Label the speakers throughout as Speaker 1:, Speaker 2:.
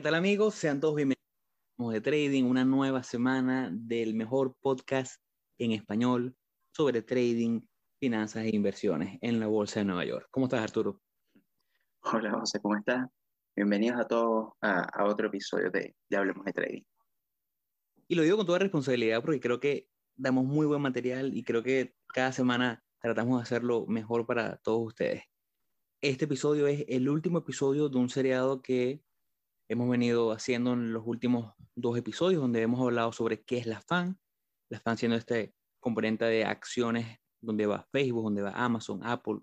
Speaker 1: ¿qué tal amigos? Sean todos bienvenidos de Trading, una nueva semana del mejor podcast en español sobre trading, finanzas e inversiones en la Bolsa de Nueva York. ¿Cómo estás, Arturo?
Speaker 2: Hola, José, ¿cómo estás? Bienvenidos a todos a, otro episodio de, de Hablemos de Trading.
Speaker 1: Y lo digo con toda responsabilidad porque creo que damos muy buen material y creo que cada semana tratamos de hacerlo mejor para todos ustedes. Este episodio es el último episodio de un seriado que hemos venido haciendo en los últimos dos episodios, donde hemos hablado sobre qué es la FAN, la FAN siendo este componente de acciones donde va Facebook, donde va Amazon, Apple,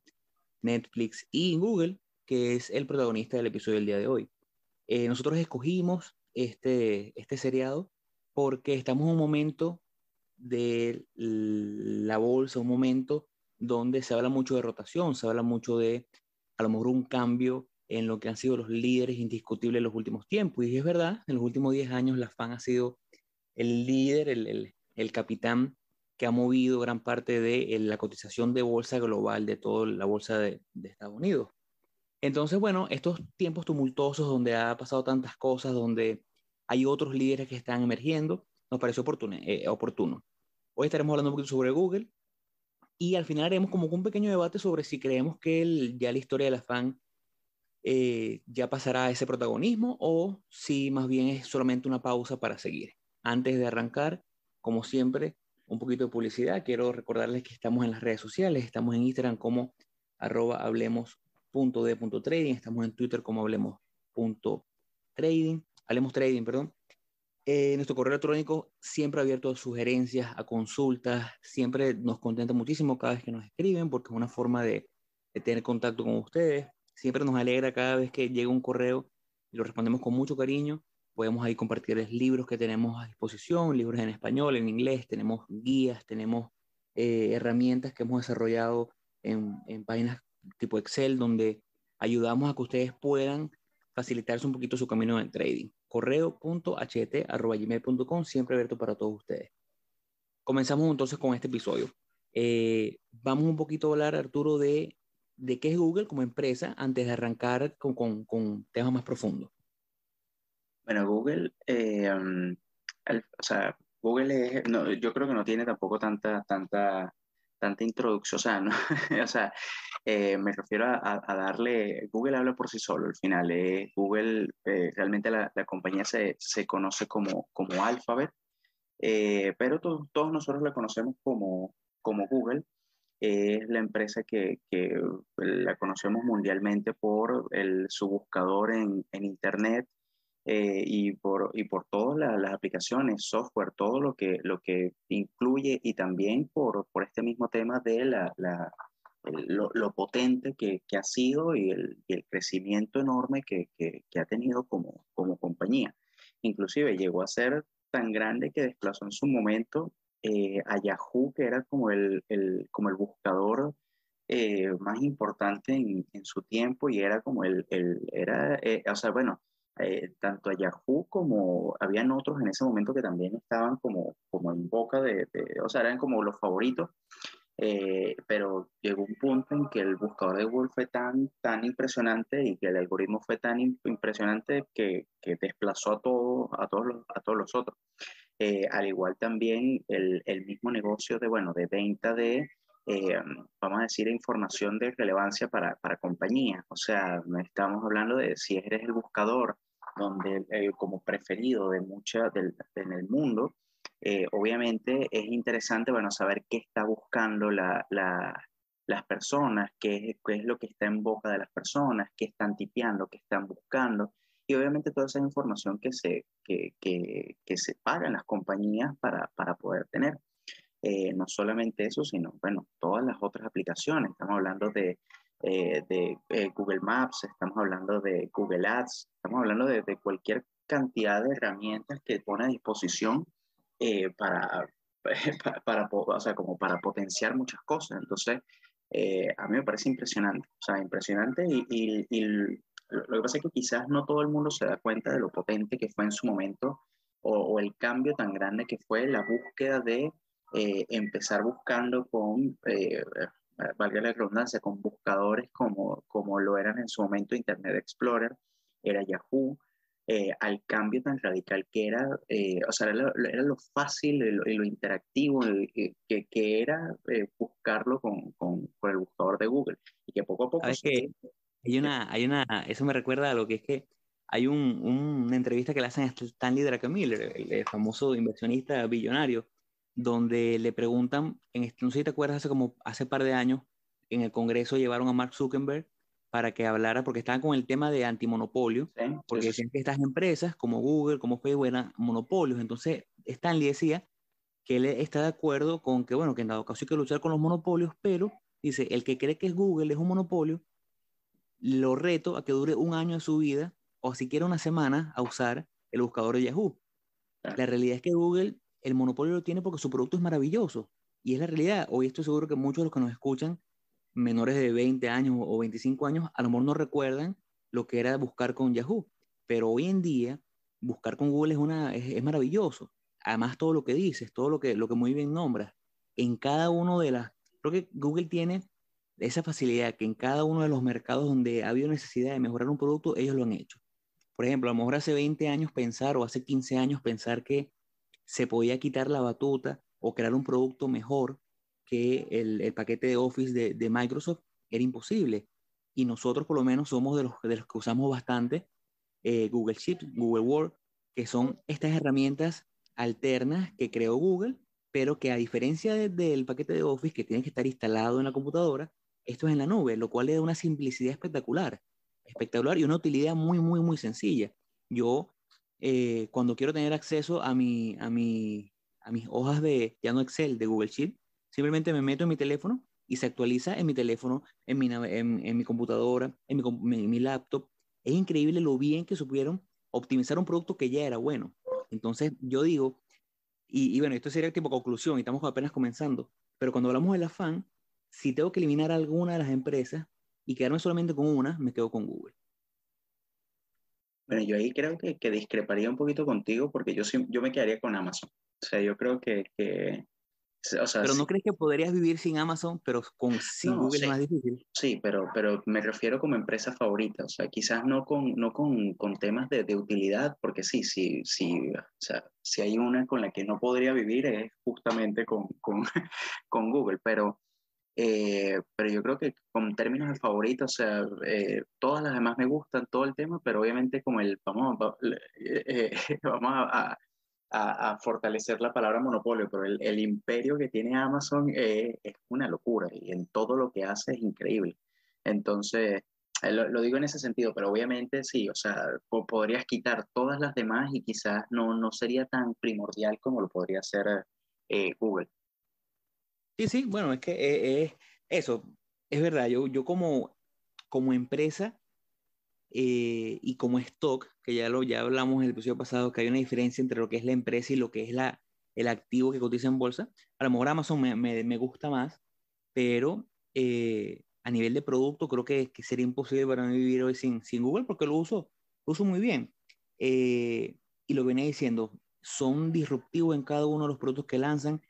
Speaker 1: Netflix y Google, que es el protagonista del episodio del día de hoy. Eh, nosotros escogimos este, este seriado porque estamos en un momento de la bolsa, un momento donde se habla mucho de rotación, se habla mucho de a lo mejor un cambio en lo que han sido los líderes indiscutibles en los últimos tiempos. Y es verdad, en los últimos 10 años la FAN ha sido el líder, el, el, capitán que ha movido gran parte de la cotización de bolsa global de toda la bolsa de, de, Estados Unidos. Entonces, bueno, estos tiempos tumultuosos donde ha pasado tantas cosas, donde hay otros líderes que están emergiendo, nos pareció oportuno. Eh, oportuno. Hoy estaremos hablando un poquito sobre Google y al final haremos como un pequeño debate sobre si creemos que el, ya la historia de la FAN eh, ya pasará ese protagonismo o si más bien es solamente una pausa para seguir. Antes de arrancar, como siempre, un poquito de publicidad. Quiero recordarles que estamos en las redes sociales, estamos en Instagram como arroba hablemos.de.trading, estamos en Twitter como hablemos.trading, hablemos trading, perdón. Eh, nuestro correo electrónico siempre abierto a sugerencias, a consultas, siempre nos contenta muchísimo cada vez que nos escriben porque es una forma de, de tener contacto con ustedes. Siempre nos alegra cada vez que llega un correo y lo respondemos con mucho cariño. Podemos ahí compartirles libros que tenemos a disposición, libros en español, en inglés, tenemos guías, tenemos eh, herramientas que hemos desarrollado en, en páginas tipo Excel donde ayudamos a que ustedes puedan facilitarse un poquito su camino en trading. Correo.ht.gmail.com, siempre abierto para todos ustedes. Comenzamos entonces con este episodio. Eh, vamos un poquito a hablar, Arturo, de de qué es Google como empresa antes de arrancar con, con, con temas más profundos.
Speaker 2: Bueno, Google, eh, um, o sea, Google es, no, yo creo que no tiene tampoco tanta, tanta, tanta introducción, o sea, ¿no? o sea eh, me refiero a, a, darle, Google habla por sí solo, al final, eh, Google, eh, realmente la, la, compañía se, se, conoce como, como Alphabet, eh, pero to, todos nosotros la conocemos como, como Google, es la empresa que, que, la conocemos mundialmente por el, su buscador en, en Internet eh, y, por, y por todas la, las aplicaciones, software, todo lo que, lo que incluye y también por, por este mismo tema de la, la lo, lo, potente que, que, ha sido y el, el crecimiento enorme que, que, ha tenido como, como compañía. Inclusive llegó a ser tan grande que desplazó en su momento eh, a Yahoo, que era como el, el como el buscador eh, más importante en, en, su tiempo y era como el, el era, eh, o sea, bueno, eh, tanto a Yahoo como habían otros en ese momento que también estaban como, como en boca de, de o sea, eran como los favoritos, eh, pero llegó un punto en que el buscador de Google fue tan, tan impresionante y que el algoritmo fue tan impresionante que, que desplazó a, todo, a, todos los, a todos los otros. Eh, al igual también el, el, mismo negocio de, bueno, de venta de, eh, vamos a decir, información de relevancia para, para compañías. O sea, estamos hablando de si eres el buscador donde eh, como preferido de mucha del, en el mundo, eh, obviamente es interesante, bueno, saber qué está buscando la, la, las personas, qué es, qué es lo que está en boca de las personas, qué están tipeando, qué están buscando y obviamente toda esa información que se, que, que, que se pagan las compañías para, para poder tener. Eh, no solamente eso, sino, bueno, todas las otras aplicaciones. Estamos hablando de, eh, de eh, Google Maps, estamos hablando de Google Ads, estamos hablando de, cualquier cantidad de herramientas que pone a disposición para, para, para, o sea, como para potenciar muchas cosas. Entonces, a mí me parece impresionante, o sea, impresionante y lo que pasa es que quizás no todo el mundo se da cuenta de lo potente que fue en su momento o, o el cambio tan grande que fue la búsqueda de eh, empezar buscando con, eh, valga la redundancia, con buscadores como, como lo eran en su momento Internet Explorer, era Yahoo, eh, al cambio tan radical que era, eh, o sea, era, lo fácil y lo, interactivo que, que, era eh, buscarlo con, con, con, el buscador de Google. Y que poco a poco...
Speaker 1: que hay una, hay una, eso me recuerda a lo que es que hay un, una entrevista que le hacen a Stanley Druckenmiller, el, famoso inversionista billonario, donde le preguntan, en no sé si te acuerdas, hace como hace par de años, en el Congreso llevaron a Mark Zuckerberg para que hablara, porque estaban con el tema de antimonopolio, porque decían que estas empresas como Google, como Facebook eran monopolios. Entonces, Stanley decía que él está de acuerdo con que, bueno, que en dado caso hay que luchar con los monopolios, pero dice, el que cree que es Google es un monopolio, lo reto a que dure un año de su vida o siquiera una semana a usar el buscador de Yahoo. La realidad es que Google, el monopolio lo tiene porque su producto es maravilloso. Y es la realidad. Hoy estoy seguro que muchos de los que nos escuchan menores de 20 años o 25 años a lo mejor no recuerdan lo que era buscar con Yahoo, pero hoy en día buscar con Google es, una, es, maravilloso. Además, todo lo que dices, todo lo que, lo que muy bien nombras, en cada uno de las... Creo que Google tiene esa facilidad que en cada uno de los mercados donde ha habido necesidad de mejorar un producto, ellos lo han hecho. Por ejemplo, a lo mejor hace 20 años pensar o hace 15 años pensar que se podía quitar la batuta o crear un producto mejor que el, paquete de Office de, Microsoft era imposible. Y nosotros por lo menos somos de los, de los que usamos bastante eh, Google Sheets, Google Word, que son estas herramientas alternas que creó Google, pero que a diferencia del paquete de Office que tiene que estar instalado en la computadora, esto es en la nube, lo cual le da una simplicidad espectacular, espectacular y una utilidad muy, muy, muy sencilla. Yo, eh, cuando quiero tener acceso a, mi, a, mi, a mis hojas de, ya no Excel, de Google Sheet, Simplemente me meto en mi teléfono y se actualiza en mi teléfono, en mi, en, mi computadora, en mi, laptop. Es increíble lo bien que supieron optimizar un producto que ya era bueno. Entonces, yo digo, y, bueno, esto sería tipo conclusión y estamos apenas comenzando, pero cuando hablamos del afán, si tengo que eliminar alguna de las empresas y quedarme solamente con una, me quedo con Google.
Speaker 2: Bueno, yo ahí creo que, que discreparía un poquito contigo porque yo, yo me quedaría con Amazon. O sea, yo creo que, que,
Speaker 1: pero no crees que podrías vivir sin Amazon, pero con sin Google es más difícil.
Speaker 2: Sí, pero, pero me refiero como empresa favorita, o sea, quizás no con, no con, con temas de, de, utilidad, porque sí, sí, sí, o sea, si hay una con la que no podría vivir es justamente con, con, con Google, pero, eh, pero yo creo que con términos de favorita, o sea, eh, todas las demás me gustan, todo el tema, pero obviamente como el, vamos, eh, vamos a a, fortalecer la palabra monopolio, pero el, el imperio que tiene Amazon es una locura y en todo lo que hace es increíble. Entonces, eh, lo, digo en ese sentido, pero obviamente sí, o sea, podrías quitar todas las demás y quizás no, no sería tan primordial como lo podría hacer eh, Google.
Speaker 1: Sí, sí, bueno, es que eh, es eso, es verdad, yo, yo como, como empresa eh, y como stock, que ya lo ya hablamos en el episodio pasado, que hay una diferencia entre lo que es la empresa y lo que es la, el activo que cotiza en bolsa. A lo mejor Amazon me, me, me gusta más, pero eh, a nivel de producto creo que, que, sería imposible para mí vivir hoy sin, sin Google porque lo uso, lo uso muy bien. Eh, y lo venía diciendo, son disruptivos en cada uno de los productos que lanzan.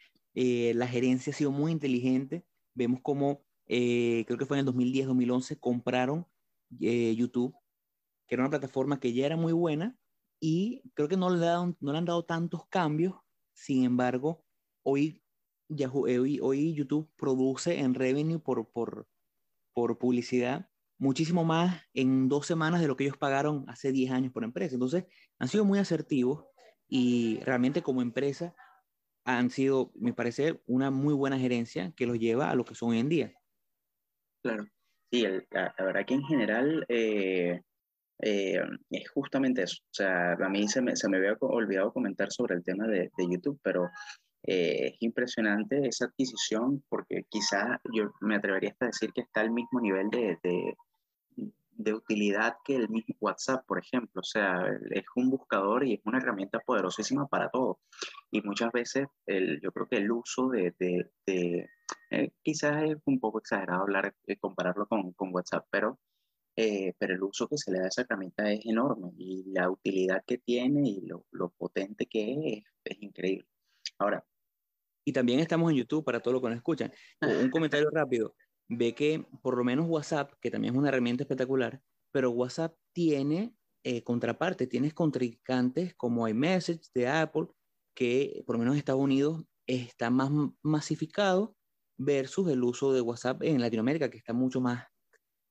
Speaker 1: La gerencia ha sido muy inteligente. Vemos como, creo que fue en el 2010-2011, compraron YouTube que era una plataforma que ya era muy buena y creo que no le, han dado tantos cambios. Sin embargo, hoy, eh, YouTube produce en revenue por, por, por publicidad muchísimo más en dos semanas de lo que ellos pagaron hace 10 años por empresa. Entonces, han sido muy asertivos y realmente como empresa han sido, me parece, una muy buena gerencia que los lleva a lo que son hoy en día.
Speaker 2: Claro, sí, la, verdad que en general eh, eh, es justamente eso. O sea, a mí se me, se me había olvidado comentar sobre el tema de, de YouTube, pero eh, es impresionante esa adquisición porque quizás yo me atrevería hasta a decir que está al mismo nivel de, de, de, utilidad que el mismo WhatsApp, por ejemplo. O sea, es un buscador y es una herramienta poderosísima para todo. Y muchas veces el, yo creo que el uso de... de eh, quizás es un poco exagerado hablar, compararlo con, con WhatsApp, pero eh, pero el uso que se le da a esa herramienta es enorme y la utilidad que tiene y lo, lo potente que es, es increíble. Ahora.
Speaker 1: Y también estamos en YouTube para todos los que nos escuchan. Un comentario rápido. Ve que por lo menos WhatsApp, que también es una herramienta espectacular, pero WhatsApp tiene eh, contraparte, tienes contrincantes como iMessage de Apple, que por lo menos en Estados Unidos está más masificado versus el uso de WhatsApp en Latinoamérica, que está mucho más,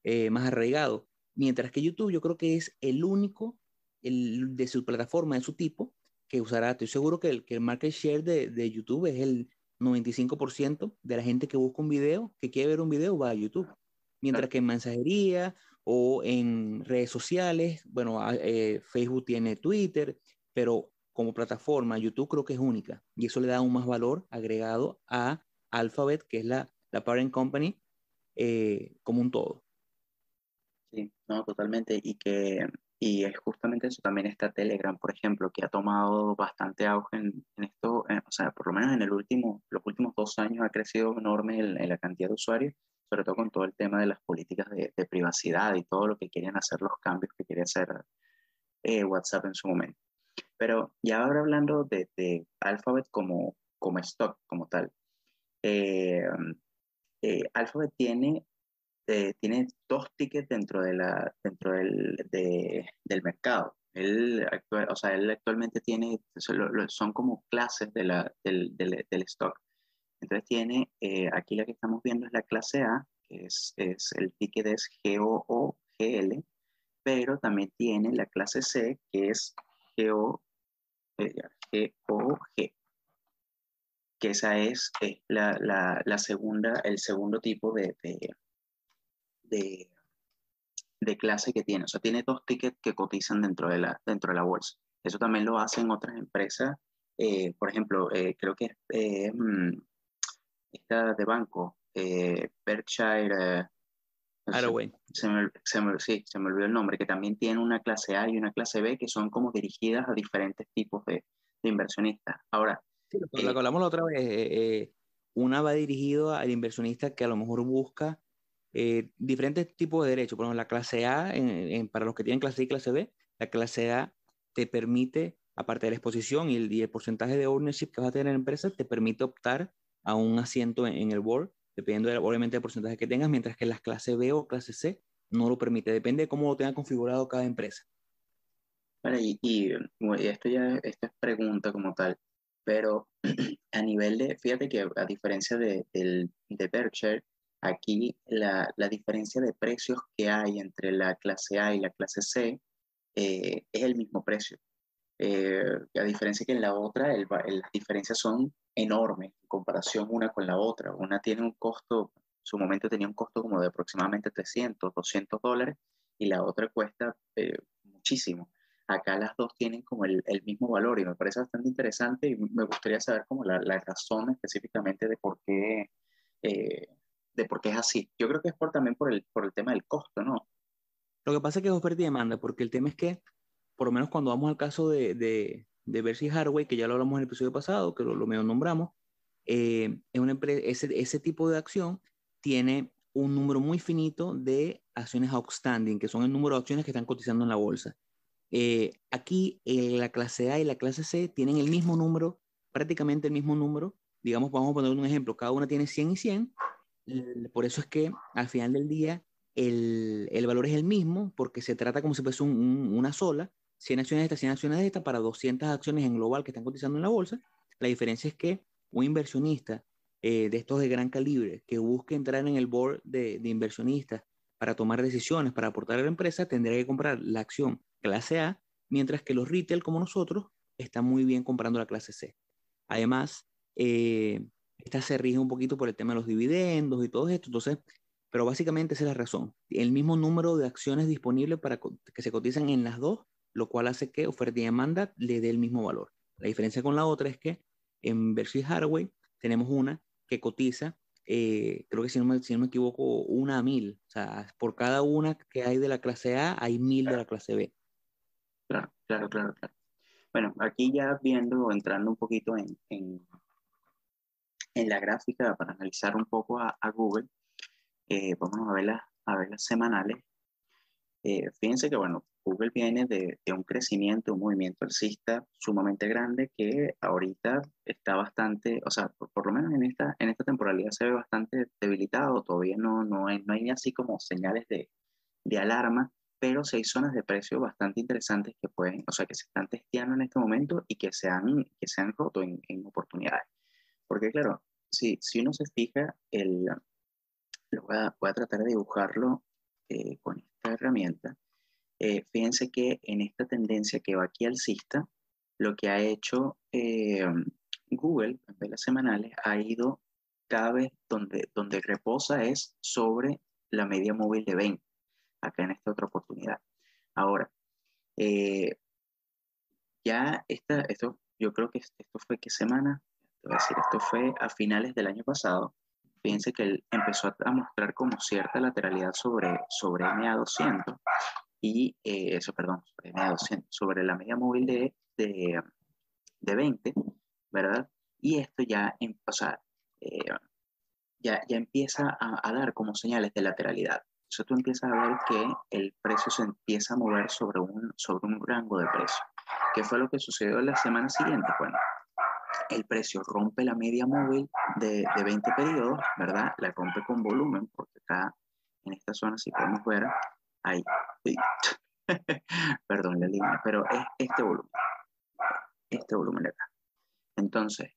Speaker 1: eh, más arraigado. Mientras que YouTube yo creo que es el único el, de su plataforma, de su tipo, que usará. Estoy seguro que el, que el market share de, de YouTube es el 95% de la gente que busca un video, que quiere ver un video, va a YouTube. Mientras que en mensajería o en redes sociales, bueno, eh, Facebook tiene Twitter, pero como plataforma, YouTube creo que es única y eso le da un más valor agregado a Alphabet, que es la, la parent company, eh, como un todo.
Speaker 2: Sí, no, totalmente. Y que y es justamente eso, también está Telegram, por ejemplo, que ha tomado bastante auge en, esto, o sea, por lo menos en el último, los últimos dos años ha crecido enorme en, la cantidad de usuarios, sobre todo con todo el tema de las políticas de, privacidad y todo lo que querían hacer, los cambios que quería hacer eh, WhatsApp en su momento. Pero ya ahora hablando de, de Alphabet como, como stock, como tal, eh, eh, Alphabet tiene eh, tiene dos tickets dentro, de la, dentro del, del mercado. Él, actual, o sea, él actualmente tiene, son como clases de la, del, del, del, stock. Entonces tiene, eh, aquí la que estamos viendo es la clase A, que es, es el ticket es GOOGL, pero también tiene la clase C, que es GO, eh, GOG, que esa es, la, la, la, segunda, el segundo tipo de, de, de, clase que tiene. O sea, tiene dos tickets que cotizan dentro de la, dentro de la bolsa. Eso también lo hacen otras empresas. Eh, por ejemplo, eh, creo que eh, esta de banco, Berkshire.
Speaker 1: Hathaway.
Speaker 2: Se me, se me, sí, se me olvidó el nombre, que también tiene una clase A y una clase B que son como dirigidas a diferentes tipos de, de inversionistas. Ahora,
Speaker 1: sí, lo que hablamos la otra vez, una va dirigido al inversionista que a lo mejor busca eh, diferentes tipos de derechos. Por ejemplo, la clase A, para los que tienen clase A y clase B, la clase A te permite, aparte de la exposición y el, porcentaje de ownership que vas a tener en la empresa, te permite optar a un asiento en, el board, dependiendo de, obviamente del porcentaje que tengas, mientras que la clase B o clase C no lo permite, depende de cómo lo tenga configurado cada empresa.
Speaker 2: y, esto ya esto es pregunta como tal, pero a nivel de, fíjate que a diferencia de, de Berkshire, Aquí la, diferencia de precios que hay entre la clase A y la clase C eh, es el mismo precio. Eh, a diferencia que en la otra, las diferencias son enormes en comparación una con la otra. Una tiene un costo, en su momento tenía un costo como de aproximadamente 300, 200 dólares y la otra cuesta eh, muchísimo. Acá las dos tienen como el, mismo valor y me parece bastante interesante y me gustaría saber como la, la razón específicamente de por qué de por qué es así. Yo creo que es por, también por el, por el tema del costo, ¿no?
Speaker 1: Lo que pasa es que es oferta y demanda, porque el tema es que, por lo menos cuando vamos al caso de, de, de Bercy Hardware, que ya lo hablamos en el episodio pasado, que lo, lo medio nombramos, eh, es una ese, ese tipo de acción tiene un número muy finito de acciones outstanding, que son el número de acciones que están cotizando en la bolsa. Eh, aquí eh, la clase A y la clase C tienen el mismo número, prácticamente el mismo número. Digamos, vamos a poner un ejemplo, cada una tiene 100 y 100, por eso es que al final del día el, el valor es el mismo, porque se trata como si fuese una sola, 100 acciones de esta, 100 acciones de esta, para 200 acciones en global que están cotizando en la bolsa. La diferencia es que un inversionista eh, de estos de gran calibre que busque entrar en el board de, de inversionistas para tomar decisiones, para aportar a la empresa, tendría que comprar la acción clase A, mientras que los retail como nosotros están muy bien comprando la clase C. Además, eh, esta se rige un poquito por el tema de los dividendos y todo esto, entonces, pero básicamente esa es la razón. El mismo número de acciones disponibles para que se cotizan en las dos, lo cual hace que oferta y demanda le dé el mismo valor. La diferencia con la otra es que en Berkshire Hathaway tenemos una que cotiza, eh, creo que si no, me, si no me equivoco, una a mil. O sea, por cada una que hay de la clase A, hay mil de la clase
Speaker 2: B. Claro, claro, claro. Bueno, aquí ya viendo, entrando un poquito en en la gráfica para analizar un poco a, Google, eh, vamos a ver las, a ver las semanales. Eh, fíjense que, bueno, Google viene de, de, un crecimiento, un movimiento alcista sumamente grande que ahorita está bastante, o sea, por, lo menos en esta, en esta temporalidad se ve bastante debilitado, todavía no, no, hay, no hay así como señales de, de alarma, pero sí hay zonas de precio bastante interesantes que pueden, o sea, que se están testeando en este momento y que se han, que se han roto en, en oportunidades. Porque claro, si, si uno se fija, el, lo voy, a, tratar de dibujarlo eh, con esta herramienta. Eh, fíjense que en esta tendencia que va aquí alcista, lo que ha hecho eh, Google en velas semanales ha ido cada vez donde, donde reposa es sobre la media móvil de 20, acá en esta otra oportunidad. Ahora, ya esta, esto, yo creo que esto fue qué semana, decir, esto fue a finales del año pasado. Fíjense que él empezó a mostrar como cierta lateralidad sobre, sobre MA200 y eh, eso, perdón, sobre MA200, sobre la media móvil de, de, de 20, ¿verdad? Y esto ya, o sea, eh, ya, ya empieza a, a, dar como señales de lateralidad. Eso tú empiezas a ver que el precio se empieza a mover sobre un, sobre un rango de precio. ¿Qué fue lo que sucedió la semana siguiente? Bueno, el precio rompe la media móvil de, de 20 periodos, ¿verdad? La rompe con volumen, porque acá en esta zona, si podemos ver, hay, perdón la línea, pero es este volumen, este volumen de acá. Entonces,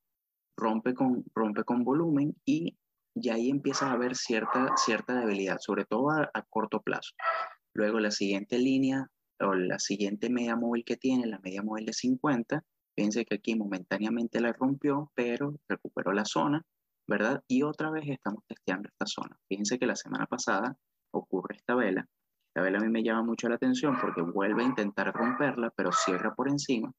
Speaker 2: rompe con, rompe con volumen y ya ahí empiezas a ver cierta, cierta debilidad, sobre todo a, a corto plazo. Luego la siguiente línea o la siguiente media móvil que tiene, la media móvil de 50, Fíjense que aquí momentáneamente la rompió, pero recuperó la zona, ¿verdad? Y otra vez estamos testeando esta zona. Fíjense que la semana pasada ocurre esta vela. Esta vela a mí me llama mucho la atención porque vuelve a intentar romperla, pero cierra por encima.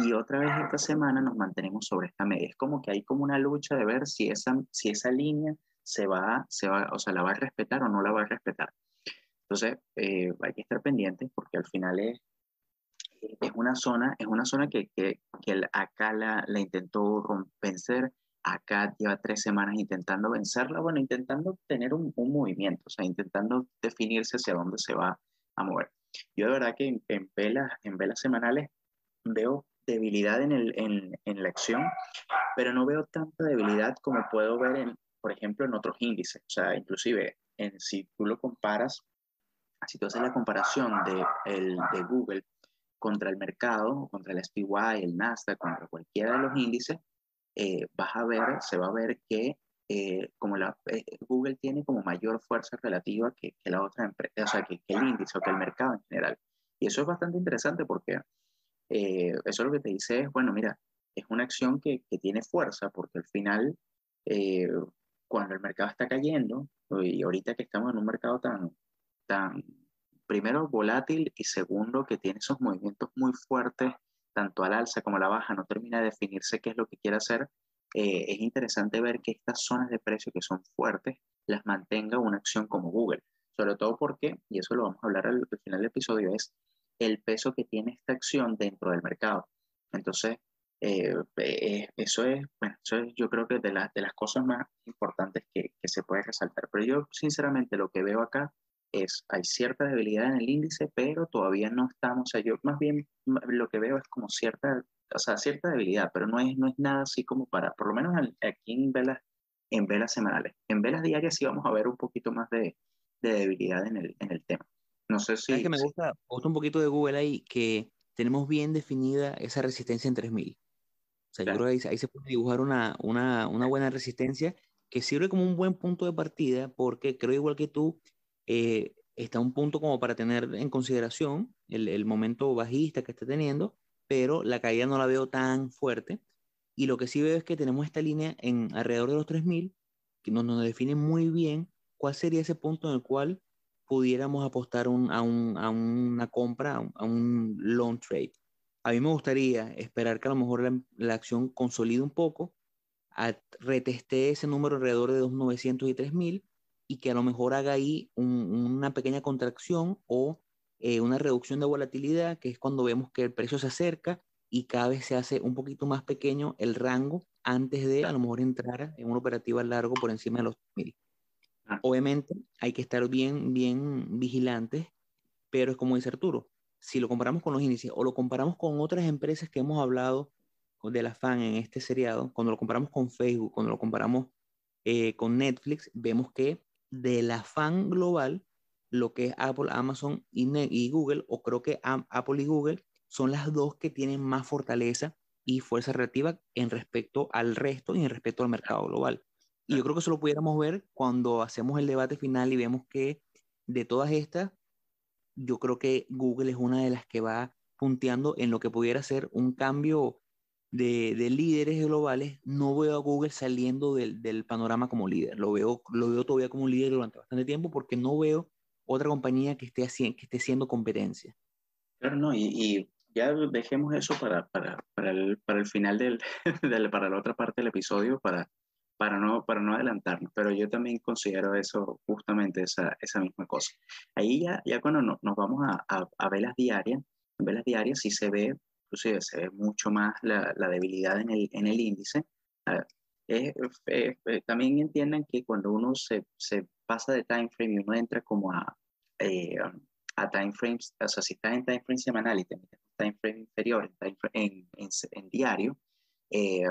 Speaker 2: Y otra vez esta semana nos mantenemos sobre esta media. Es como que hay como una lucha de ver si esa, si esa línea se va, se va, o sea, la va a respetar o no la va a respetar. Entonces, eh, hay que estar pendientes porque al final es, es una zona, es una zona que, que, que acá la, la, intentó vencer, acá lleva tres semanas intentando vencerla, bueno, intentando tener un, un, movimiento, o sea, intentando definirse hacia dónde se va a mover. Yo de verdad que en, en velas, en velas semanales veo debilidad en, el, en, en, la acción, pero no veo tanta debilidad como puedo ver, en, por ejemplo, en otros índices. O sea, inclusive en, si tú lo comparas, si tú haces la comparación de, el, de Google contra el mercado, contra el SPY, el Nasdaq, contra cualquiera de los índices, eh, vas a ver, se va a ver que eh, como la, eh, Google tiene como mayor fuerza relativa que, que la otra empresa, o sea, que, que, el índice o que el mercado en general. Y eso es bastante interesante porque eh, eso lo que te dice es, bueno, mira, es una acción que, que tiene fuerza porque al final, eh, cuando el mercado está cayendo, y ahorita que estamos en un mercado tan, tan primero volátil y segundo que tiene esos movimientos muy fuertes, tanto al alza como a la baja, no termina de definirse qué es lo que quiere hacer, eh, es interesante ver que estas zonas de precio que son fuertes las mantenga una acción como Google. Sobre todo porque, y eso lo vamos a hablar al, al final del episodio, es el peso que tiene esta acción dentro del mercado. Entonces, eh, eh, eso, es, bueno, eso es yo creo que de, la, de las cosas más importantes que, que se puede resaltar. Pero yo, sinceramente, lo que veo acá es, hay cierta debilidad en el índice, pero todavía no estamos, o sea, yo más bien lo que veo es como cierta, o sea, cierta debilidad, pero no es, no es nada así como para, por lo menos aquí en velas, en velas semanales. En velas diarias sí vamos a ver un poquito más de, de debilidad en el, en el tema. No sé si...
Speaker 1: Es que me gusta, me gusta un poquito de Google ahí, que tenemos bien definida esa resistencia en 3000. O sea, claro. yo creo que ahí, ahí, se puede dibujar una, una, una buena resistencia que sirve como un buen punto de partida, porque creo igual que tú, eh, está un punto como para tener en consideración el, momento bajista que está teniendo, pero la caída no la veo tan fuerte. Y lo que sí veo es que tenemos esta línea en alrededor de los 3000, que nos, define muy bien cuál sería ese punto en el cual pudiéramos apostar a, un, a, una compra, a un, a long trade. A mí me gustaría esperar que a lo mejor la, acción consolide un poco, reteste ese número alrededor de 2.900 y 3.000 y que a lo mejor haga ahí un, una pequeña contracción o eh, una reducción de volatilidad, que es cuando vemos que el precio se acerca y cada vez se hace un poquito más pequeño el rango antes de a lo mejor entrar en una operativa largo por encima de los 1000. Ah. Obviamente hay que estar bien, bien vigilantes, pero es como dice Arturo, si lo comparamos con los índices o lo comparamos con otras empresas que hemos hablado de la FAN en este seriado, cuando lo comparamos con Facebook, cuando lo comparamos eh, con Netflix, vemos que de la fan global, lo que es Apple, Amazon y, Google, o creo que Apple y Google son las dos que tienen más fortaleza y fuerza relativa en respecto al resto y en respecto al mercado global. Y yo creo que eso lo pudiéramos ver cuando hacemos el debate final y vemos que de todas estas, yo creo que Google es una de las que va punteando en lo que pudiera ser un cambio de, de líderes globales. No veo a Google saliendo del, del, panorama como líder. Lo veo, lo veo todavía como líder durante bastante tiempo porque no veo otra compañía que esté, haciendo, que esté siendo competencia.
Speaker 2: Claro, no, y, y ya dejemos eso para, para, para, el, para el final del, del, para la otra parte del episodio, para, para, no, para no adelantarnos, pero yo también considero eso, justamente esa, esa misma cosa. Ahí ya, ya cuando nos vamos a, a, a, velas diarias, en velas diarias sí se ve, inclusive se ve mucho más la, la debilidad en el, en el índice. también entiendan que cuando uno se, se pasa de time frame y uno entra como a, eh, a time frames, o sea, si estás en time frame semanal y en time frame inferior, en, en, en, diario, eh,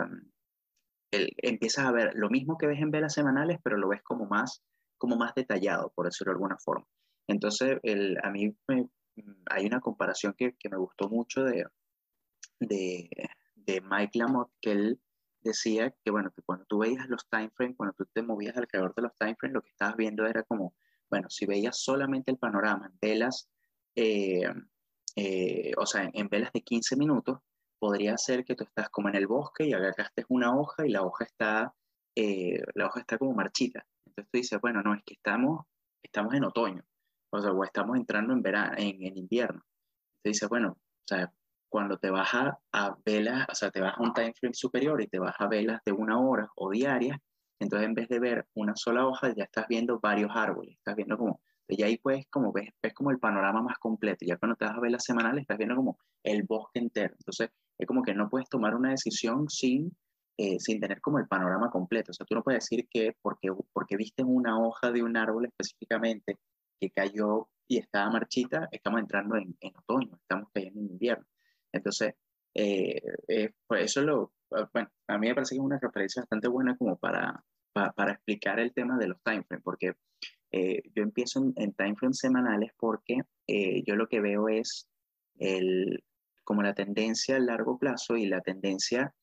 Speaker 2: el, empiezas a ver lo mismo que ves en velas semanales, pero lo ves como más, como más detallado, por decirlo de alguna forma. Entonces, el, a mí me, hay una comparación que, que, me gustó mucho de, de, de Mike Lamotte, que él decía que, bueno, que cuando tú veías los time frames, cuando tú te movías alrededor de los time frames, lo que estabas viendo era como bueno, si veías solamente el panorama en velas, eh, eh, o sea, en, velas de 15 minutos, podría ser que tú estás como en el bosque y agarraste una hoja y la hoja está, eh, la hoja está como marchita. Entonces tú dices, bueno, no, es que estamos, estamos en otoño, o sea, o estamos entrando en, verano, en, en invierno. Entonces dices, bueno, o sea, cuando te vas a, a, velas, o sea, te vas a un time frame superior y te vas a velas de una hora o diarias, entonces, en vez de ver una sola hoja, ya estás viendo varios árboles, estás viendo como, ya ahí pues como ves, ves como el panorama más completo, ya cuando te vas a ver la semanal, estás viendo como el bosque entero, entonces es como que no puedes tomar una decisión sin, eh, sin tener como el panorama completo, o sea, tú no puedes decir que porque, porque viste una hoja de un árbol específicamente que cayó y estaba marchita, estamos entrando en, en otoño, estamos cayendo en invierno, entonces, eh, eh, pues eso lo, bueno, a mí me parece que es una referencia bastante buena como para, para, explicar el tema de los timeframes, porque eh, yo empiezo en, en timeframes semanales porque eh, yo lo que veo es el, como la tendencia a largo plazo y la tendencia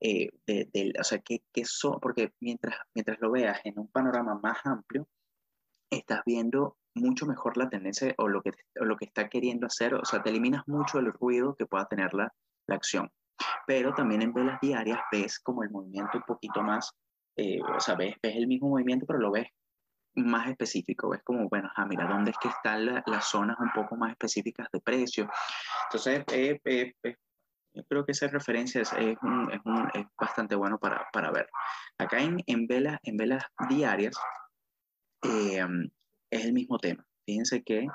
Speaker 2: eh, de, o sea, que, que son, porque mientras, mientras lo veas en un panorama más amplio, estás viendo mucho mejor la tendencia o lo que, lo que está queriendo hacer, o sea, te eliminas mucho el ruido que pueda tener la, la acción. Pero también en velas diarias ves como el movimiento un poquito más eh, o sea, ves, el mismo movimiento, pero lo ves más específico, ves como, bueno, ah, mira, ¿dónde es que están las zonas un poco más específicas de precio? Entonces, eh, eh, yo creo que esa referencia es, es, es, bastante bueno para, para, ver. Acá en, en, velas, en velas diarias es el mismo tema. Fíjense que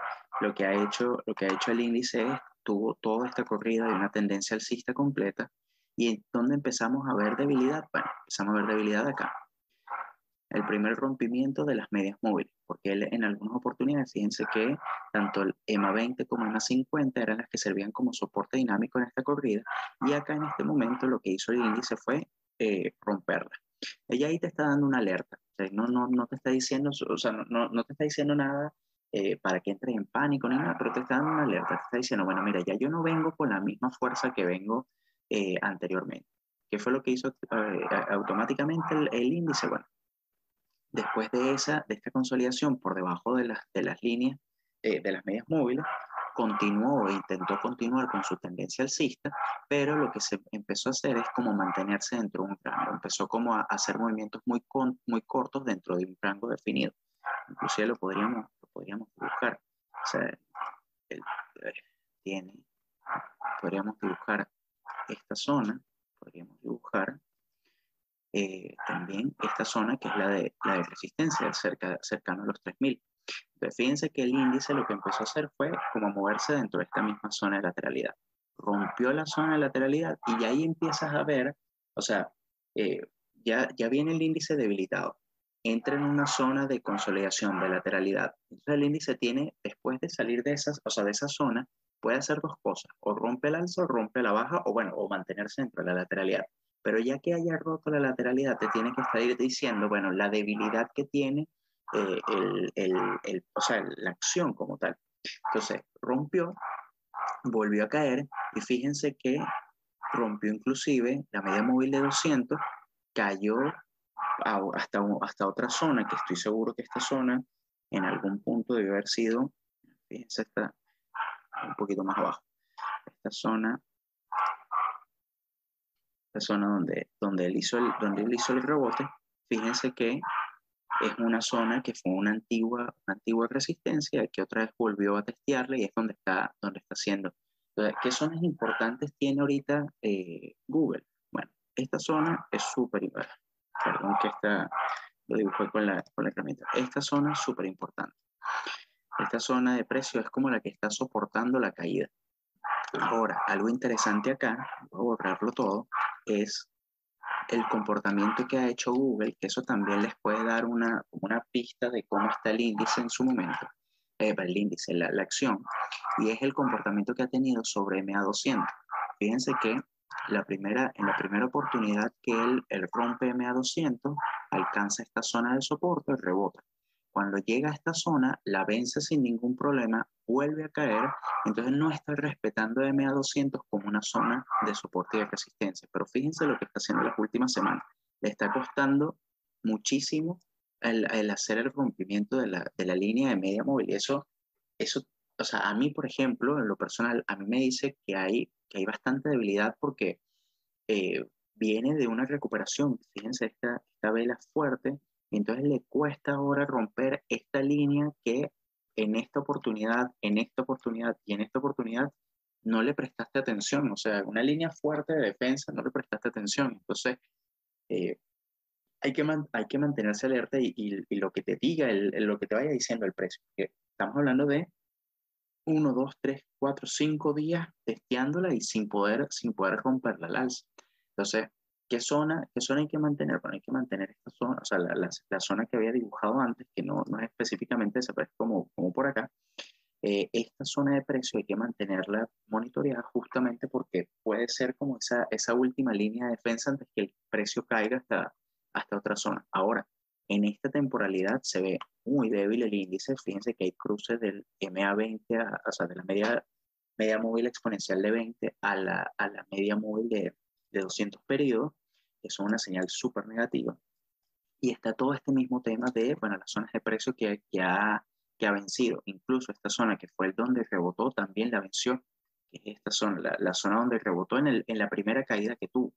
Speaker 2: lo que ha hecho, lo que ha hecho el índice es, tuvo toda esta corrida de una tendencia alcista completa, ¿Y dónde empezamos a ver debilidad? Bueno, empezamos a ver debilidad acá. El primer rompimiento de las medias móviles, porque en algunas oportunidades, fíjense que tanto el EMA 20 como el EMA 50 eran las que servían como soporte dinámico en esta corrida, y acá en este momento lo que hizo el índice fue eh, romperla. Ella ahí te está dando una alerta, o sea, no, no, no te está diciendo, o sea, no, no te está diciendo nada eh, para que entres en pánico ni nada, pero te está dando una alerta, te está diciendo, bueno, mira, ya yo no vengo con la misma fuerza que vengo eh, anteriormente. ¿Qué fue lo que hizo eh, automáticamente el, índice? Bueno, después de, esa, de esta consolidación por debajo de, las de las líneas eh, de las medias móviles, continuó e intentó continuar con su tendencia alcista, pero lo que se empezó a hacer es como mantenerse dentro de un rango, empezó como a hacer movimientos muy, muy cortos dentro de un rango definido. Inclusive lo podríamos, lo podríamos dibujar. O sea, tiene, podríamos dibujar esta zona, podríamos dibujar eh, también esta zona que es la de, la de resistencia, cerca, cercano a los 3000. Entonces, fíjense que el índice lo que empezó a hacer fue como moverse dentro de esta misma zona de lateralidad. Rompió la zona de lateralidad y ahí empiezas a ver, o sea, eh, ya, ya viene el índice debilitado. Entra en una zona de consolidación de lateralidad. Entonces el índice tiene, después de salir de, esas, o sea, de esa zona, puede hacer dos cosas, o rompe el alza o rompe la baja, o bueno, o mantenerse dentro de la lateralidad. Pero ya que haya roto la lateralidad, te tiene que estar diciendo, bueno, la debilidad que tiene eh, el, el, el, o sea, la acción como tal. Entonces, rompió, volvió a caer y fíjense que rompió inclusive la media móvil de 200, cayó hasta, hasta otra zona, que estoy seguro que esta zona en algún punto debe haber sido, fíjense, está un poquito más abajo, esta zona, esta zona donde, donde, él hizo el, donde él hizo el rebote, fíjense que es una zona que fue una antigua, una antigua resistencia que otra vez volvió a testearla y es donde está, donde está haciendo. ¿qué zonas importantes tiene ahorita eh, Google? Bueno, esta zona es súper importante. Perdón que esta, lo dibujé con la, con la herramienta. Esta zona es súper importante. Esta zona de precio es como la que está soportando la caída. Ahora, algo interesante acá, voy a borrarlo todo, es el comportamiento que ha hecho Google, que eso también les puede dar una, una pista de cómo está el índice en su momento, eh, el índice, la, la, acción, y es el comportamiento que ha tenido sobre MA200. Fíjense que la primera, en la primera oportunidad que él, él rompe MA200, alcanza esta zona de soporte y rebota. Cuando llega a esta zona, la vence sin ningún problema, vuelve a caer, entonces no está respetando MA200 como una zona de soporte y de resistencia. Pero fíjense lo que está haciendo las últimas semanas. Le está costando muchísimo el, el hacer el rompimiento de la, de la, línea de media móvil. Eso, eso, o sea, a mí, por ejemplo, en lo personal, a mí me dice que hay, que hay bastante debilidad porque eh, viene de una recuperación. Fíjense, esta, esta vela fuerte entonces le cuesta ahora romper esta línea que en esta oportunidad, en esta oportunidad y en esta oportunidad no le prestaste atención. O sea, una línea fuerte de defensa no le prestaste atención. Entonces, eh, hay, que hay que mantenerse alerta y, lo que te diga, el, lo que te vaya diciendo el precio. Estamos hablando de uno, dos, tres, cuatro, cinco días testeándola y sin poder, sin poder romperla al alza. Entonces, ¿Qué zona, ¿Qué zona hay que mantener? Bueno, hay que mantener esta zona, o sea, la, la, la zona que había dibujado antes, que no, no es específicamente esa, pero es como, como por acá. Eh, esta zona de precio hay que mantenerla monitoreada justamente porque puede ser como esa, esa última línea de defensa antes que el precio caiga hasta, hasta otra zona. Ahora, en esta temporalidad se ve muy débil el índice. Fíjense que hay cruces del MA20, o sea, de la media, media móvil exponencial de 20 a la, a la media móvil de, de 200 periodos, que son una señal súper negativa. Y está todo este mismo tema de, bueno, las zonas de precio que, que, ha, que ha vencido. Incluso esta zona que fue el donde rebotó también la venció, es esta zona, la, la zona donde rebotó en, el, en, la primera caída que tuvo.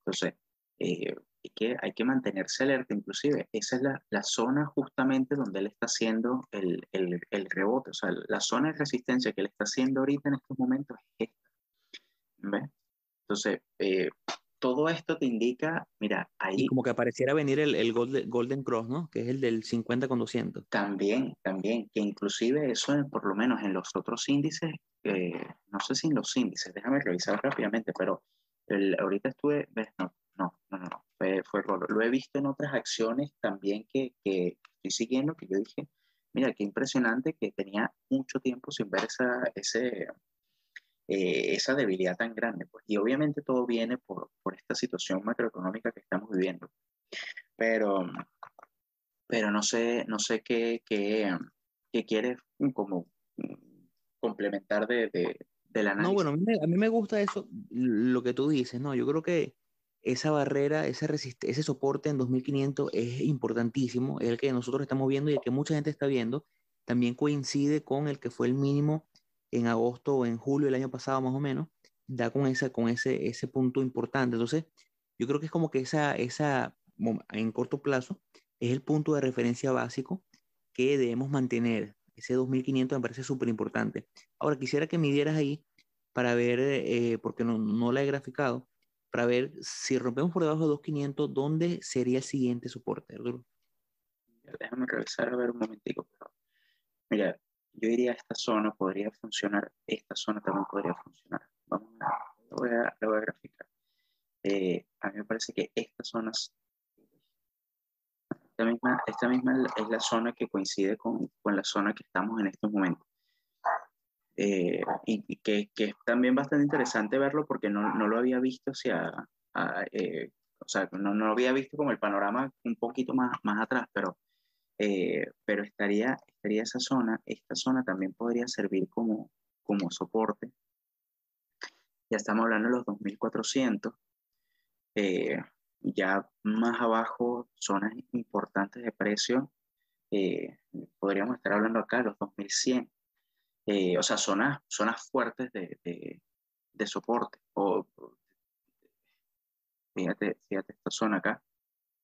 Speaker 2: Entonces, eh, hay, que, hay que mantenerse alerta, inclusive esa es la, la, zona justamente donde él está haciendo el, el, el, rebote, o sea, la zona de resistencia que él está haciendo ahorita en estos momentos es esta. ¿Ves? Entonces, eh, todo esto te indica, mira, ahí...
Speaker 1: Y como que apareciera venir el, el Golden, Cross, ¿no? Que es el del 50 con 200.
Speaker 2: También, también, que inclusive eso, por lo menos en los otros índices, eh, no sé si en los índices, déjame revisar rápidamente, pero el, ahorita estuve, no, no, no, no, fue, fue Lo he visto en otras acciones también que, que estoy siguiendo, que yo dije, mira, qué impresionante que tenía mucho tiempo sin ver esa, ese, eh, esa debilidad tan grande. Pues. Y obviamente todo viene por, por, esta situación macroeconómica que estamos viviendo. Pero, pero no sé, no sé qué, qué, qué quieres como complementar de, de, del análisis.
Speaker 1: No, bueno, a mí, me, a mí, me, gusta eso, lo que tú dices, ¿no? Yo creo que esa barrera, ese, ese soporte en 2500 es importantísimo, es el que nosotros estamos viendo y el que mucha gente está viendo. También coincide con el que fue el mínimo en agosto o en julio del año pasado más o menos, da con, esa, con ese, ese punto importante. Entonces, yo creo que es como que esa, esa, en corto plazo, es el punto de referencia básico que debemos mantener. Ese 2500 me parece súper importante. Ahora, quisiera que midieras ahí para ver, eh, porque no, no la he graficado, para ver si rompemos por debajo de 2500, ¿dónde sería el siguiente soporte,
Speaker 2: Déjame revisar a ver un momentico. Mira, yo diría esta zona podría funcionar, esta zona también podría funcionar. Vamos a, lo voy a, lo voy a graficar. Eh, a mí me parece que esta zona, esta misma, esta misma es la zona que coincide con, con la zona que estamos en estos momentos. Eh, y que, que, es también bastante interesante verlo porque no, no lo había visto hacia, a, eh, o sea, no, no, lo había visto como el panorama un poquito más, más atrás, pero eh, pero estaría, estaría esa zona, esta zona también podría servir como, como soporte. Ya estamos hablando de los 2400, eh, ya más abajo, zonas importantes de precio, eh, podríamos estar hablando acá de los 2100, o sea, zonas, zonas fuertes de, de, de soporte. O, fíjate, fíjate esta zona acá,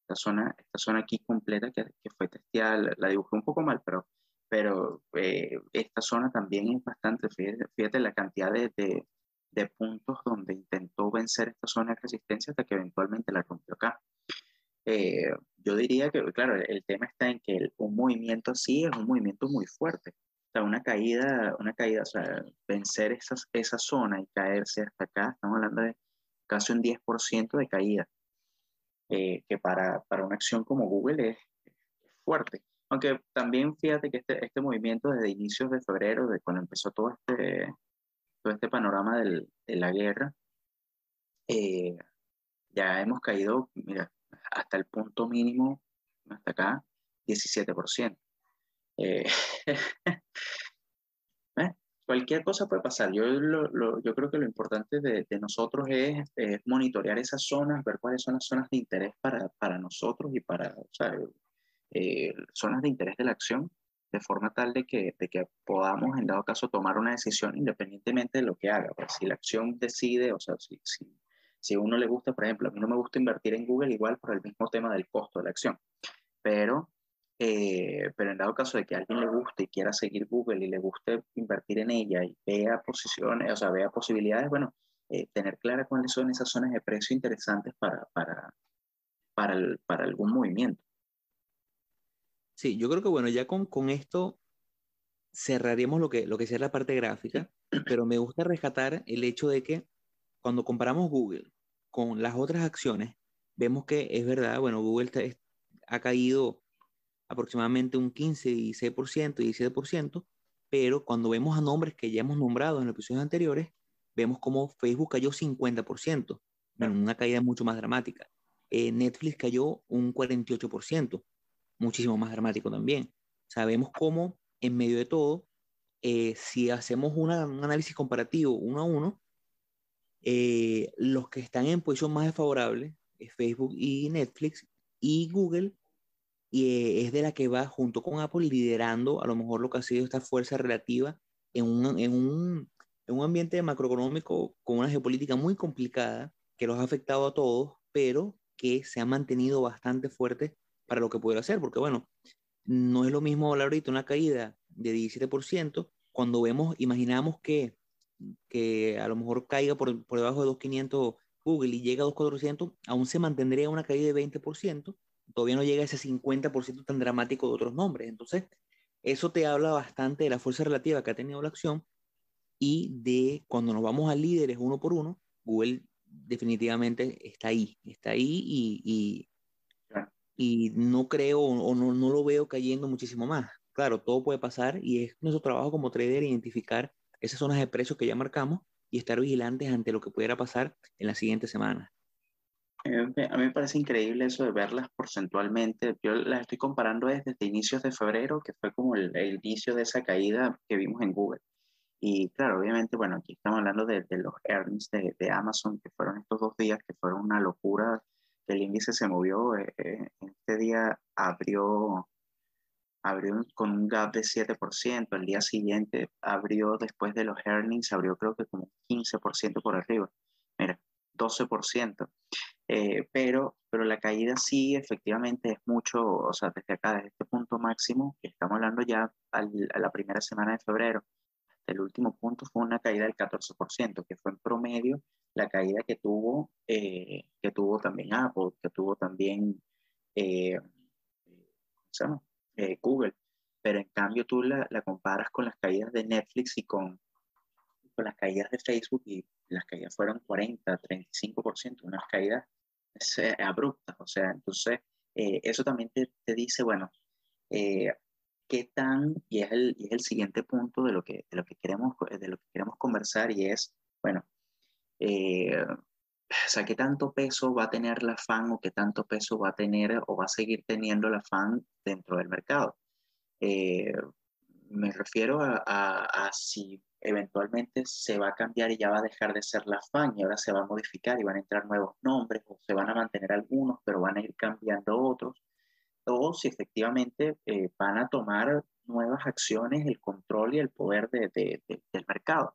Speaker 2: esta zona, esta zona aquí completa que, que fue testeada, la, dibujé un poco mal, pero, pero eh, esta zona también es bastante, fíjate, la cantidad de, de, de, puntos donde intentó vencer esta zona de resistencia hasta que eventualmente la rompió acá. Eh, yo diría que, claro, el, tema está en que un movimiento así es un movimiento muy fuerte. O sea, una caída, una caída, o sea, vencer esas, esa zona y caerse hasta acá, estamos hablando de casi un 10% de caída. Eh, que para, para, una acción como Google es, fuerte. Aunque también fíjate que este, este movimiento desde inicios de febrero, de cuando empezó todo este, todo este panorama del, de la guerra, eh, ya hemos caído, mira, hasta el punto mínimo, hasta acá, 17%. Eh, cualquier cosa puede pasar. Yo, yo creo que lo importante de, nosotros es, monitorear esas zonas, ver cuáles son las zonas de interés para, para nosotros y para, o sea, eh, zonas de interés de la acción, de forma tal de que, de que podamos, en dado caso, tomar una decisión independientemente de lo que haga. Pues, si la acción decide, o sea, si, si, si a uno le gusta, por ejemplo, a mí no me gusta invertir en Google igual por el mismo tema del costo de la acción, pero eh, pero en dado caso de que a alguien le guste y quiera seguir Google y le guste invertir en ella y vea posiciones, o sea, vea posibilidades, bueno, eh, tener clara cuáles son esas zonas de precio interesantes para, para, para, para algún movimiento.
Speaker 1: Sí, yo creo que bueno, ya con, con esto cerraríamos lo que, lo que sea la parte gráfica, pero me gusta rescatar el hecho de que cuando comparamos Google con las otras acciones, vemos que es verdad, bueno, Google ha caído aproximadamente un 15, 16%, 17%, pero cuando vemos a nombres que ya hemos nombrado en los episodios anteriores, vemos como Facebook cayó 50%, bueno, una caída mucho más dramática. Eh, Netflix cayó un 48%, muchísimo más dramático también. Sabemos cómo, en medio de todo, eh, si hacemos un análisis comparativo uno a uno, eh, los que están en posición más desfavorable es Facebook y Netflix y Google y eh, es de la que va junto con Apple liderando a lo mejor lo que ha sido esta fuerza relativa en un, en un, en un ambiente macroeconómico con una geopolítica muy complicada que los ha afectado a todos, pero que se ha mantenido bastante fuerte para lo que puede hacer, porque bueno, no es lo mismo hablar ahorita una caída de 17%, cuando vemos, imaginamos que, que a lo mejor caiga por, por debajo de 2.500 Google y llega a 2.400, aún se mantendría una caída de 20%, todavía no llega a ese 50% tan dramático de otros nombres. Entonces, eso te habla bastante de la fuerza relativa que ha tenido la acción y de cuando nos vamos a líderes uno por uno, Google definitivamente está ahí, está ahí y, y, no creo o no, no, lo veo cayendo muchísimo más. Claro, todo puede pasar y es nuestro trabajo como trader identificar esas zonas de precios que ya marcamos y estar vigilantes ante lo que pudiera pasar en las siguientes semanas.
Speaker 2: Eh, a mí me parece increíble eso de verlas porcentualmente. Yo las estoy comparando desde inicios de febrero, que fue como el, inicio de esa caída que vimos en Google. Y claro, obviamente, bueno, aquí estamos hablando de, los earnings de, de, Amazon, que fueron estos dos días, que fueron una locura, el índice se movió. Eh, eh, este día abrió, abrió con un gap de 7%, el día siguiente abrió, después de los earnings, abrió creo que como 15% por arriba. Mira, 12%. Eh, pero, pero la caída sí efectivamente es mucho, o sea, desde acá, desde este punto máximo, que estamos hablando ya a la primera semana de febrero, el último punto fue una caída del 14%, que fue en promedio la caída que tuvo, eh, que tuvo también Apple, que tuvo también eh, Google. Pero en cambio tú la, comparas con las caídas de Netflix y con, con las caídas de Facebook y las caídas fueron 40, 35%, unas caídas eh, abruptas. O sea, entonces eh, eso también te, te dice, bueno, eh, qué tan, y es, el, y es el siguiente punto de lo, que, de, lo que queremos, de lo que queremos conversar, y es, bueno, o sea, qué tanto peso va a tener la fan o qué tanto peso va a tener o va a seguir teniendo la fan dentro del mercado. Eh, me refiero a, a, si eventualmente se va a cambiar y ya va a dejar de ser la fan y ahora se va a modificar y van a entrar nuevos nombres o se van a mantener algunos pero van a ir cambiando otros o si efectivamente eh, van a tomar nuevas acciones, el control y el poder de, de, del mercado.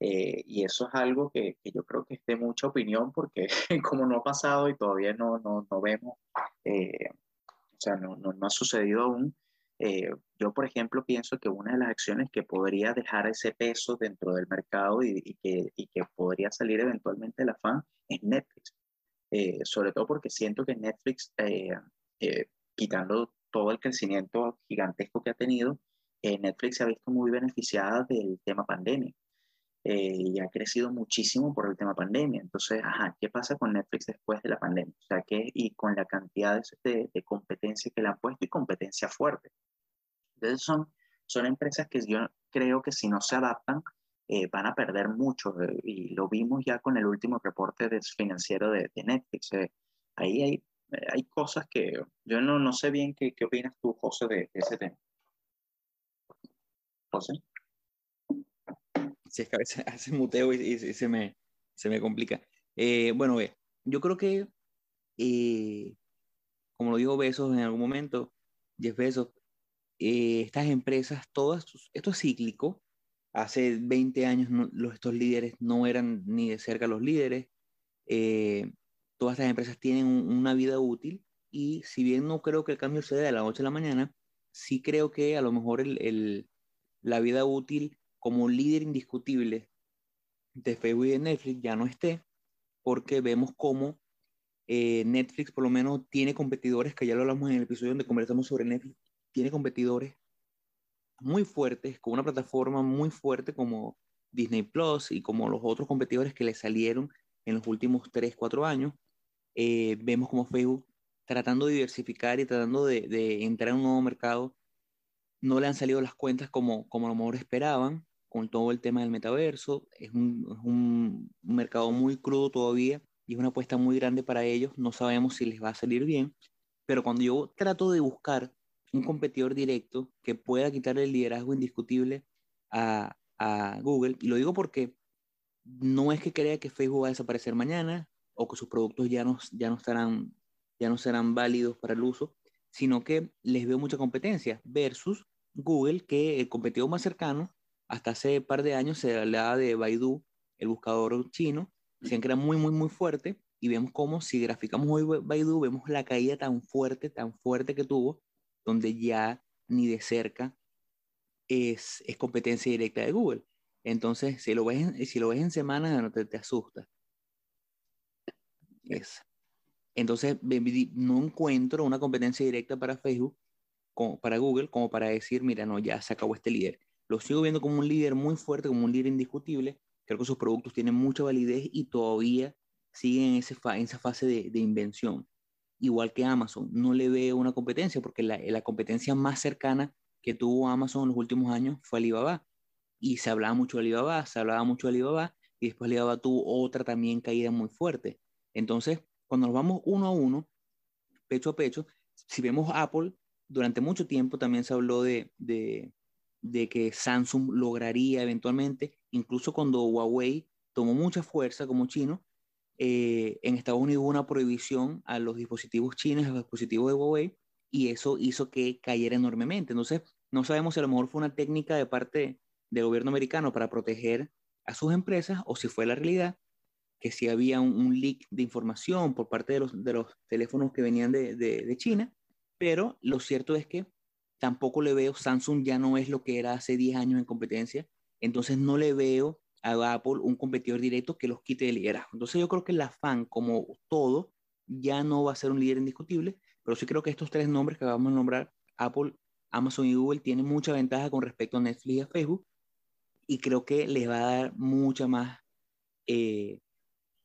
Speaker 2: Eh, y eso es algo que, que, yo creo que es de mucha opinión porque como no ha pasado y todavía no, no, no vemos, eh, o sea, no, no, no, ha sucedido aún, eh, yo por ejemplo pienso que una de las acciones que podría dejar ese peso dentro del mercado y, que, que, podría salir eventualmente de la fan es Netflix. sobre todo porque siento que Netflix, quitando todo el crecimiento gigantesco que ha tenido, Netflix se ha visto muy beneficiada del tema pandemia. Eh, y ha crecido muchísimo por el tema pandemia. Entonces, ¿qué pasa con Netflix después de la pandemia? O sea, ¿qué, y con la cantidad de, competencia que le han puesto y competencia fuerte. Entonces, son, son empresas que yo creo que si no se adaptan, eh, van a perder mucho. Eh, y lo vimos ya con el último reporte de, financiero de, de Netflix. ahí hay, hay cosas que yo no, no sé bien qué, qué opinas tú, José, de, ese tema. José
Speaker 1: si es que a veces hace muteo y, se, me, se me complica. Eh, bueno, ve, yo creo que, eh, como lo dijo Besos en algún momento, Jeff Bezos, eh, estas empresas, todas, esto es cíclico. Hace 20 años los, estos líderes no eran ni de cerca los líderes. todas estas empresas tienen una vida útil y si bien no creo que el cambio se dé a las 8 de la mañana, sí creo que a lo mejor el, el, la vida útil como líder indiscutible de Facebook y de Netflix ya no esté, porque vemos cómo eh, Netflix por lo menos tiene competidores, que ya lo hablamos en el episodio donde conversamos sobre Netflix, tiene competidores muy fuertes, con una plataforma muy fuerte como Disney Plus y como los otros competidores que le salieron en los últimos 3, 4 años. Eh, vemos como Facebook tratando de diversificar y tratando de, de, entrar en un nuevo mercado, no le han salido las cuentas como, como a lo mejor esperaban con todo el tema del metaverso. Es un, es un, mercado muy crudo todavía y es una apuesta muy grande para ellos. No sabemos si les va a salir bien, pero cuando yo trato de buscar un competidor directo que pueda quitar el liderazgo indiscutible a, a Google, y lo digo porque no es que crea que Facebook va a desaparecer mañana o que sus productos ya no, ya no, estarán, ya no serán válidos para el uso, sino que les veo mucha competencia versus Google, que el competidor más cercano hasta hace par de años se hablaba de Baidu, el buscador chino, decían que era muy, muy, muy fuerte, y vemos cómo si graficamos hoy Baidu, vemos la caída tan fuerte, tan fuerte que tuvo, donde ya ni de cerca es, es competencia directa de Google. Entonces, si lo ves en, si lo ves en semanas, no te, te asusta. Es. Entonces, no encuentro una competencia directa para Facebook, como, para Google, como para decir, mira, no, ya se acabó este líder lo sigo viendo como un líder muy fuerte, como un líder indiscutible. Creo que sus productos tienen mucha validez y todavía siguen en, ese en esa fase de, de, invención. Igual que Amazon, no le veo una competencia porque la, la, competencia más cercana que tuvo Amazon en los últimos años fue Alibaba. Y se hablaba mucho de Alibaba, se hablaba mucho de Alibaba y después Alibaba tuvo otra también caída muy fuerte. Entonces, cuando nos vamos uno a uno, pecho a pecho, si vemos Apple, durante mucho tiempo también se habló de, de de que Samsung lograría eventualmente, incluso cuando Huawei tomó mucha fuerza como chino, eh, en Estados Unidos hubo una prohibición a los dispositivos chinos, a los dispositivos de Huawei, y eso hizo que cayera enormemente. Entonces, no sabemos si a lo mejor fue una técnica de parte del gobierno americano para proteger a sus empresas o si fue la realidad, que si había un, leak de información por parte de los, teléfonos que venían de China, pero lo cierto es que tampoco le veo, Samsung ya no es lo que era hace 10 años en competencia, entonces no le veo a Apple un competidor directo que los quite de liderazgo. Entonces yo creo que la FAN, como todo, ya no va a ser un líder indiscutible, pero sí creo que estos tres nombres que vamos a nombrar, Apple, Amazon y Google, tienen mucha ventaja con respecto a Netflix y a Facebook, y creo que les va a dar mucha más, eh,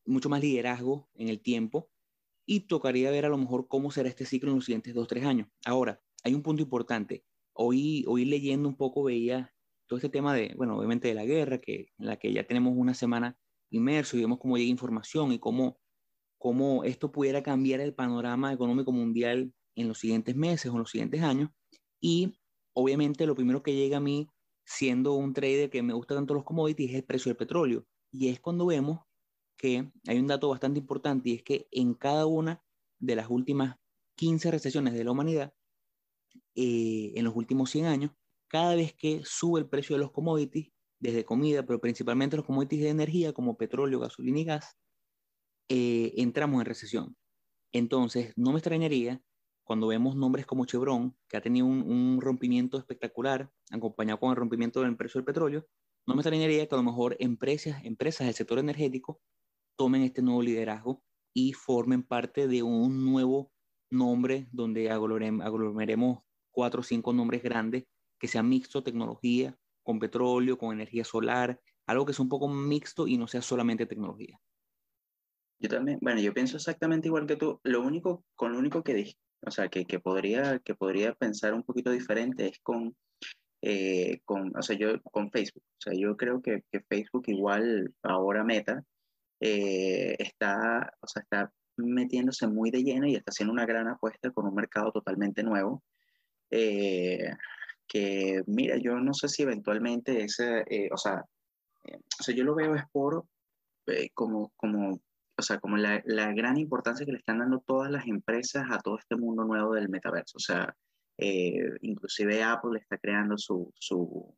Speaker 1: mucho más liderazgo en el tiempo, y tocaría ver a lo mejor cómo será este ciclo en los siguientes dos, tres años. Ahora, hay un punto importante. Hoy, hoy leyendo un poco veía todo este tema de, bueno, obviamente de la guerra, que, en la que ya tenemos una semana inmersos y vemos cómo llega información y cómo, cómo esto pudiera cambiar el panorama económico mundial en los siguientes meses o en los siguientes años. Y obviamente lo primero que llega a mí, siendo un trader que me gusta tanto los commodities, es el precio del petróleo. Y es cuando vemos que hay un dato bastante importante y es que en cada una de las últimas 15 recesiones de la humanidad, eh, en los últimos 100 años, cada vez que sube el precio de los commodities, desde comida, pero principalmente los commodities de energía como petróleo, gasolina y gas, eh, entramos en recesión. Entonces, no me extrañaría cuando vemos nombres como Chevron, que ha tenido un, rompimiento espectacular, acompañado con el rompimiento del precio del petróleo, no me extrañaría que a lo mejor empresas, empresas del sector energético tomen este nuevo liderazgo y formen parte de un nuevo nombre donde aglomeremos cuatro o cinco nombres grandes que sean mixto tecnología, con petróleo, con energía solar, algo que sea un poco mixto y no sea solamente tecnología.
Speaker 2: Yo también, bueno, yo pienso exactamente igual que tú. Lo único, con lo único que, o sea, que, que, podría, que podría pensar un poquito diferente es con, eh, con, o sea, yo, con Facebook. O sea, yo creo que, que Facebook igual, ahora Meta, eh, está, o sea, está metiéndose muy de lleno y está haciendo una gran apuesta con un mercado totalmente nuevo. Eh, que, mira, yo no sé si eventualmente ese, o sea, o sea, yo lo veo es por, como, como o sea, como la, la, gran importancia que le están dando todas las empresas a todo este mundo nuevo del metaverso. O sea, eh, inclusive Apple está creando su, su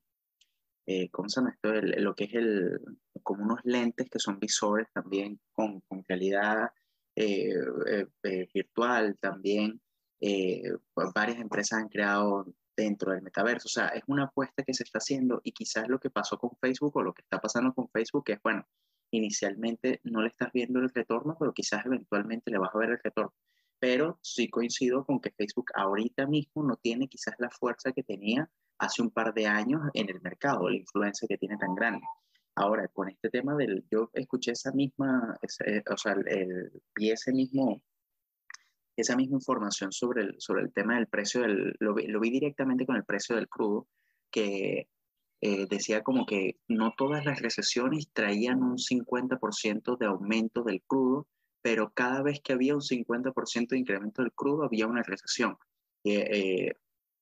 Speaker 2: eh, ¿cómo se llama esto? lo que es el, como unos lentes que son visores también con, con realidad eh, virtual también. varias empresas han creado dentro del metaverso. O sea, es una apuesta que se está haciendo y quizás lo que pasó con Facebook o lo que está pasando con Facebook es, bueno, inicialmente no le estás viendo el retorno, pero quizás eventualmente le vas a ver el retorno. Pero sí coincido con que Facebook ahorita mismo no tiene quizás la fuerza que tenía hace un par de años en el mercado, la influencia que tiene tan grande. Ahora, con este tema del, yo escuché esa misma, eh, o sea, el, vi ese mismo, esa misma información sobre el, sobre el tema del precio del, lo lo vi directamente con el precio del crudo, que eh, decía como que no todas las recesiones traían un 50% de aumento del crudo, pero cada vez que había un 50% de incremento del crudo había una recesión. Eh,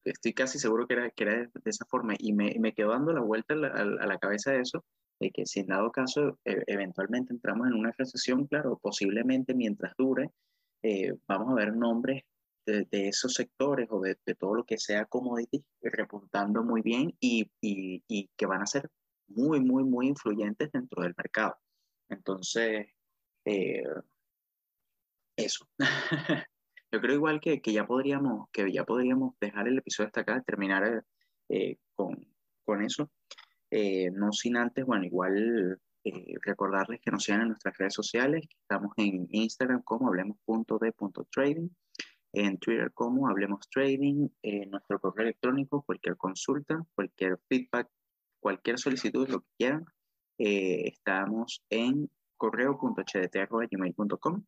Speaker 2: estoy casi seguro que era, que era de, esa forma y me, me, quedó dando la vuelta a la, a la, cabeza de eso, de que si en dado caso e, eventualmente entramos en una recesión, claro, posiblemente mientras dure, eh, vamos a ver nombres de, esos sectores o de, todo lo que sea commodity repuntando muy bien y, y, que van a ser muy, muy, muy influyentes dentro del mercado. Entonces, eh, eso. Yo creo igual que, que, ya podríamos, que ya podríamos dejar el episodio hasta acá, terminar eh, con, con, eso. Eh, no sin antes, bueno, igual recordarles que nos sigan en nuestras redes sociales, estamos en Instagram como hablemos.de.trading en Twitter como Hablemos Trading, en nuestro correo electrónico, cualquier consulta, cualquier feedback, cualquier solicitud, lo que quieran. Eh, estamos en correo.hdt.gmail.com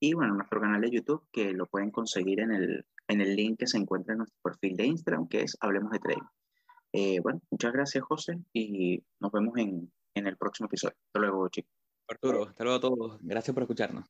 Speaker 2: y bueno, nuestro canal de YouTube que lo pueden conseguir en el, en el link que se encuentra en nuestro perfil de Instagram que es Hablemos de Trading. Eh, bueno, muchas gracias José y nos vemos en, en el próximo episodio. Hasta luego chicos.
Speaker 1: Arturo, hasta luego a todos. Gracias por escucharnos.